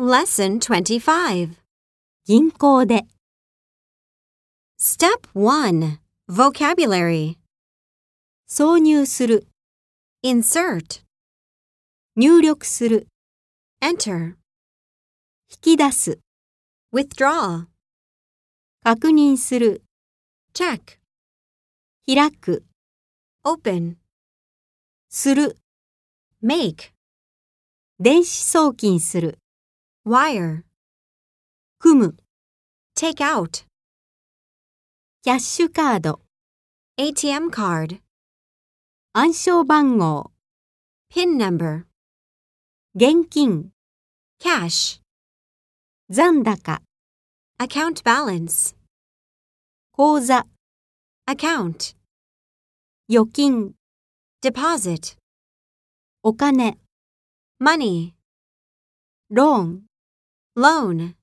Lesson 25. 銀行で、Step 1. Vocabulary. 挿入する、Insert. 入力する、Enter. 引き出す、Withdraw. 確認する、Check. 開く、Open. する、Make. 電子送金する、Wire. 組む、 Take out. キャッシュカード、 ATM card. 暗証番号、 PIN number. 現金、 Cash. 残高、 Account balance. 口座、 Account. 預金、 Deposit. お金、 Money. ローン。 Loan.